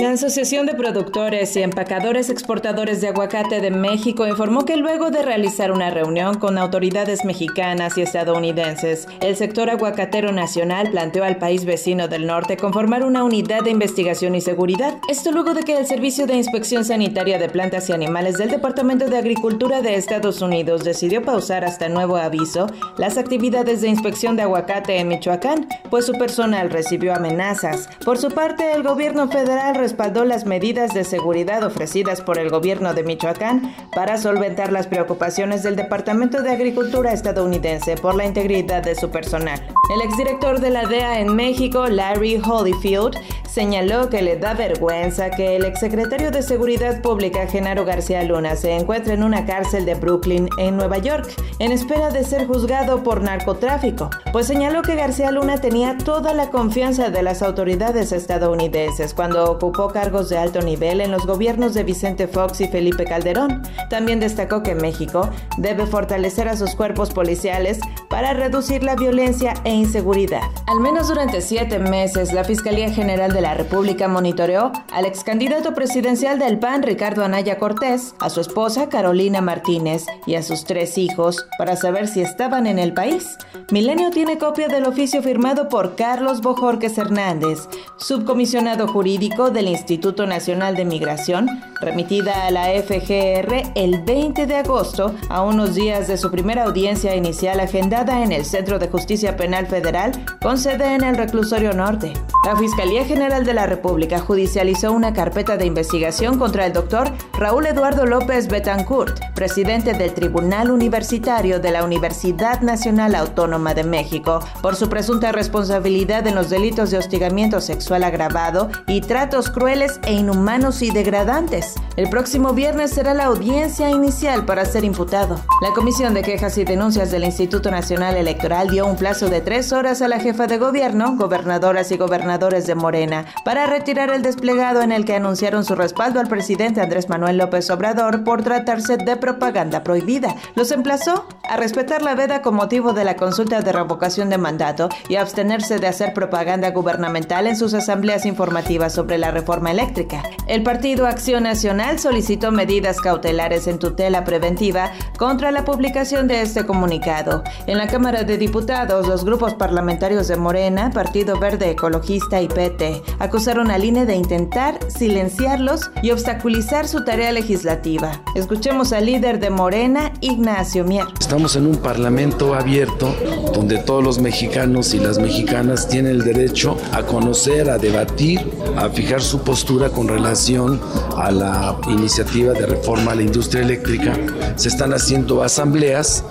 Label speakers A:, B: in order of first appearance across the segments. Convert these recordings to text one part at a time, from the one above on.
A: La Asociación de Productores y Empacadores Exportadores de Aguacate de México informó que luego de realizar una reunión con autoridades mexicanas y estadounidenses, el sector aguacatero nacional planteó al país vecino del norte conformar una unidad de investigación y seguridad. Esto luego de que el Servicio de Inspección Sanitaria de Plantas y Animales del Departamento de Agricultura de Estados Unidos decidió pausar hasta nuevo aviso las actividades de inspección de aguacate en Michoacán, pues su personal recibió amenazas. Por su parte, el gobierno federal respaldó las medidas de seguridad ofrecidas por el gobierno de Michoacán para solventar las preocupaciones del Departamento de Agricultura estadounidense por la integridad de su personal. El exdirector de la DEA en México, Larry Holyfield, señaló que le da vergüenza que el exsecretario de Seguridad Pública, Genaro García Luna, se encuentre en una cárcel de Brooklyn, en Nueva York, en espera de ser juzgado por narcotráfico, pues señaló que García Luna tenía toda la confianza de las autoridades estadounidenses cuando ocupó cargos de alto nivel en los gobiernos de Vicente Fox y Felipe Calderón. También destacó que México debe fortalecer a sus cuerpos policiales para reducir la violencia e inseguridad. Al menos durante siete meses, la Fiscalía General de la República monitoreó al ex candidato presidencial del PAN, Ricardo Anaya Cortés, a su esposa Carolina Martínez y a sus tres hijos para saber si estaban en el país. Milenio tiene copia del oficio firmado por Carlos Bojorques Hernández, subcomisionado jurídico del Instituto Nacional de Migración, remitida a la FGR el 20 de agosto, a unos días de su primera audiencia inicial agendada en el Centro de Justicia Penal Federal, con sede en el Reclusorio Norte. La Fiscalía General de la República judicializó una carpeta de investigación contra el doctor Raúl Eduardo López Betancourt, presidente del Tribunal Universitario de la Universidad Nacional Autónoma de México, por su presunta responsabilidad en los delitos de hostigamiento sexual agravado y tratos crueles e inhumanos y degradantes. El próximo viernes será la audiencia inicial para ser imputado. La Comisión de Quejas y Denuncias del Instituto Nacional Electoral dio un plazo de tres horas a la jefa de gobierno, gobernadoras y gobernadores de Morena para retirar el desplegado en el que anunciaron su respaldo al presidente Andrés Manuel López Obrador por tratarse de propaganda prohibida. Los emplazó a respetar la veda con motivo de la consulta de revocación de mandato y a abstenerse de hacer propaganda gubernamental en sus asambleas informativas sobre la reforma eléctrica. El Partido Acción Nacional solicitó medidas cautelares en tutela preventiva contra la publicación de este comunicado. En la Cámara de Diputados, los grupos parlamentarios de Morena, Partido Verde Ecologista y PT acusaron al INE de intentar silenciarlos y obstaculizar su tarea legislativa. Escuchemos al líder de Morena, Ignacio Mier.
B: Estamos en un parlamento abierto donde todos los mexicanos y las mexicanas tienen el derecho a conocer, a debatir, a fijar su postura con relación a la iniciativa de reforma a la industria eléctrica. Se están haciendo asambleas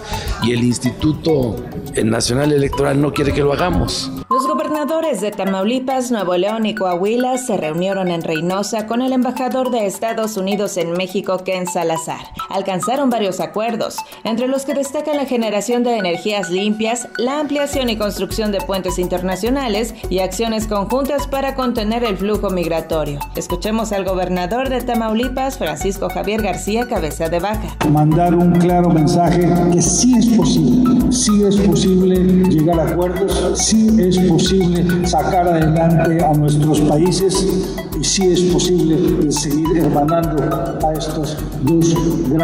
B: y el Instituto Nacional Electoral no quiere que lo hagamos.
A: Los gobernadores de Tamaulipas, Nuevo León y Coahuila se reunieron en Reynosa con el embajador de Estados Unidos en México, Ken Salazar. Alcanzaron varios acuerdos, entre los que destacan la generación de energías limpias, la ampliación y construcción de puentes internacionales y acciones conjuntas para contener el flujo migratorio. Escuchemos al gobernador de Tamaulipas, Francisco Javier García Cabeza de Vaca.
C: Mandar un claro mensaje que sí es posible, sí es posible llegar a acuerdos, sí es posible sacar adelante a nuestros países y sí es posible seguir hermanando a estos dos grandes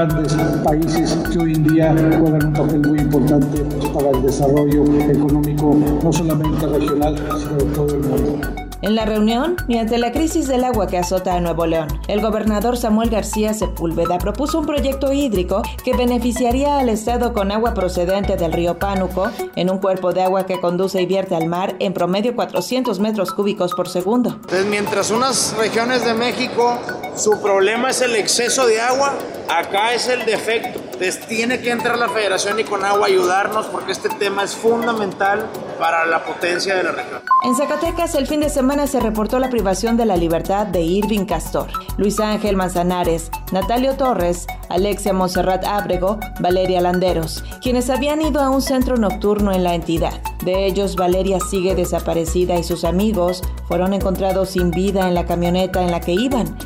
C: países que hoy en día juegan un papel muy importante para el desarrollo económico, no solamente regional, sino de todo el mundo.
A: En la reunión, y ante la crisis del agua que azota a Nuevo León, el gobernador Samuel García Sepúlveda propuso un proyecto hídrico que beneficiaría al Estado con agua procedente del río Pánuco en un cuerpo de agua que conduce y vierte al mar en promedio 400 metros cúbicos por segundo.
D: Entonces, mientras unas regiones de México su problema es el exceso de agua, acá es el defecto. Tiene que entrar la federación y con agua ayudarnos porque este tema es fundamental para la potencia de la región.
A: En Zacatecas el fin de semana se reportó la privación de la libertad de Irving Castor, Luis Ángel Manzanares, Natalio Torres, Alexia Monserrat Ábrego, Valeria Landeros, quienes habían ido a un centro nocturno en la entidad. De ellos, Valeria sigue desaparecida y sus amigos fueron encontrados sin vida en la camioneta en la que iban.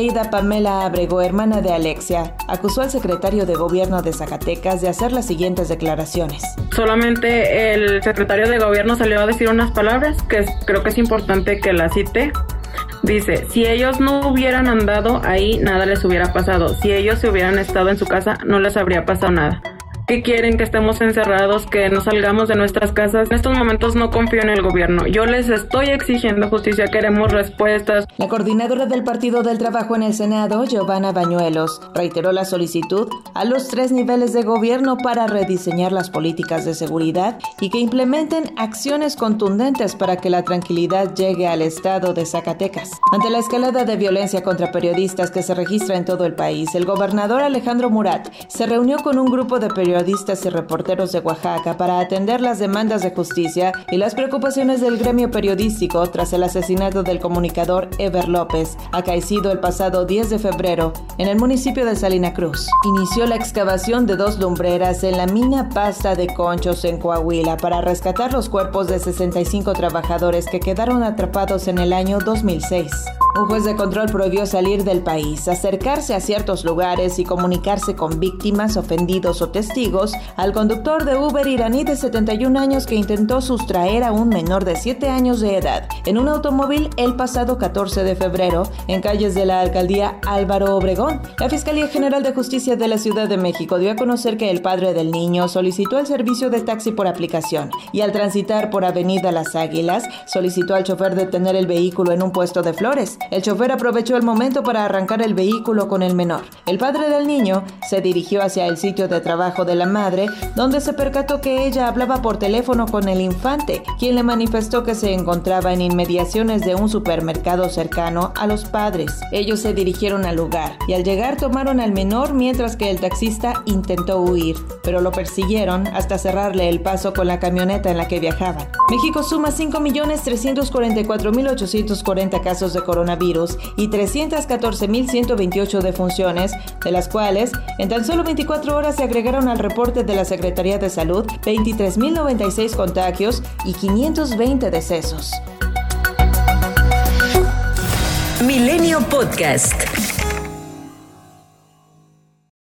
A: Nereida Pamela Abrego, hermana de Alexia, acusó al secretario de gobierno de Zacatecas de hacer las siguientes declaraciones.
E: Solamente el secretario de gobierno salió a decir unas palabras que creo que es importante que las cite. Dice, si ellos no hubieran andado ahí, nada les hubiera pasado. Si ellos se hubieran estado en su casa, no les habría pasado nada que quieren que estemos encerrados, que nos salgamos de nuestras casas. En estos momentos no confío en el gobierno. Yo les estoy exigiendo justicia, queremos respuestas.
A: La coordinadora del Partido del Trabajo en el Senado, Giovanna Bañuelos, reiteró la solicitud a los tres niveles de gobierno para rediseñar las políticas de seguridad y que implementen acciones contundentes para que la tranquilidad llegue al estado de Zacatecas. Ante la escalada de violencia contra periodistas que se registra en todo el país, el gobernador Alejandro Murat se reunió con un grupo de periodistas periodistas y reporteros de Oaxaca para atender las demandas de justicia y las preocupaciones del gremio periodístico tras el asesinato del comunicador Ever López, acaecido el pasado 10 de febrero en el municipio de Salina Cruz. Inició la excavación de dos lumbreras en la mina Pasta de Conchos en Coahuila para rescatar los cuerpos de 65 trabajadores que quedaron atrapados en el año 2006. Un juez de control prohibió salir del país, acercarse a ciertos lugares y comunicarse con víctimas, ofendidos o testigos al conductor de Uber iraní de 71 años que intentó sustraer a un menor de 7 años de edad en un automóvil el pasado 14 de febrero en calles de la alcaldía Álvaro Obregón. La Fiscalía General de Justicia de la Ciudad de México dio a conocer que el padre del niño solicitó el servicio de taxi por aplicación y al transitar por Avenida Las Águilas solicitó al chofer detener el vehículo en un puesto de flores. El chofer aprovechó el momento para arrancar el vehículo con el menor. El padre del niño se dirigió hacia el sitio de trabajo de la madre, donde se percató que ella hablaba por teléfono con el infante, quien le manifestó que se encontraba en inmediaciones de un supermercado cercano a los padres. Ellos se dirigieron al lugar y al llegar tomaron al menor mientras que el taxista intentó huir, pero lo persiguieron hasta cerrarle el paso con la camioneta en la que viajaban. México suma 5.344.840 casos de coronavirus virus y 314.128 defunciones, de las cuales en tan solo 24 horas se agregaron al reporte de la Secretaría de Salud 23.096 contagios y 520 decesos.
F: Milenio Podcast.